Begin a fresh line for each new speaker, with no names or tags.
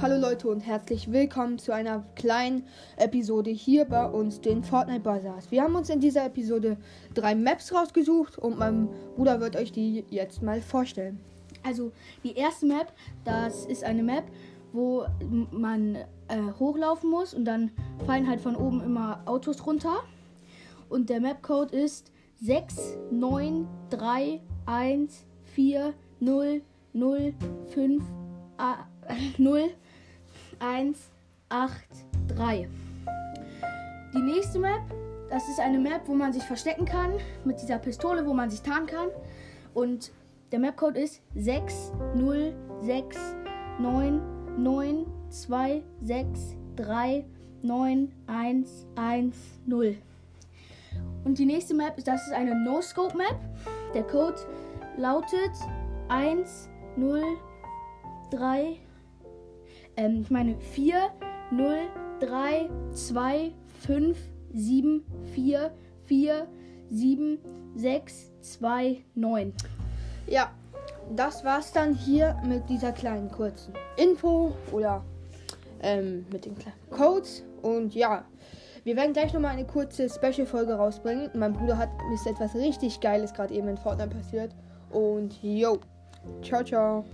Hallo Leute und herzlich willkommen zu einer kleinen Episode hier bei uns, den Fortnite Bazaars. Wir haben uns in dieser Episode drei Maps rausgesucht und mein Bruder wird euch die jetzt mal vorstellen.
Also die erste Map, das ist eine Map, wo man äh, hochlaufen muss und dann fallen halt von oben immer Autos runter. Und der Mapcode ist 693140005 0 1 8 3. Die nächste Map, das ist eine Map, wo man sich verstecken kann mit dieser Pistole, wo man sich tarnen kann. Und der Mapcode ist 6 0 6 9 9 2 6 3 9 1 1 0. Und die nächste Map, das ist eine No-Scope-Map. Der Code lautet 1 0 3 ähm, ich meine 4, 0, 3, 2, 5, 7, 4, 4, 7, 6, 2, 9.
Ja, das war's dann hier mit dieser kleinen kurzen Info oder ähm, mit den kleinen Codes. Und ja, wir werden gleich nochmal eine kurze Special-Folge rausbringen. Mein Bruder hat ist etwas richtig Geiles gerade eben in Fortnite passiert. Und yo, ciao, ciao.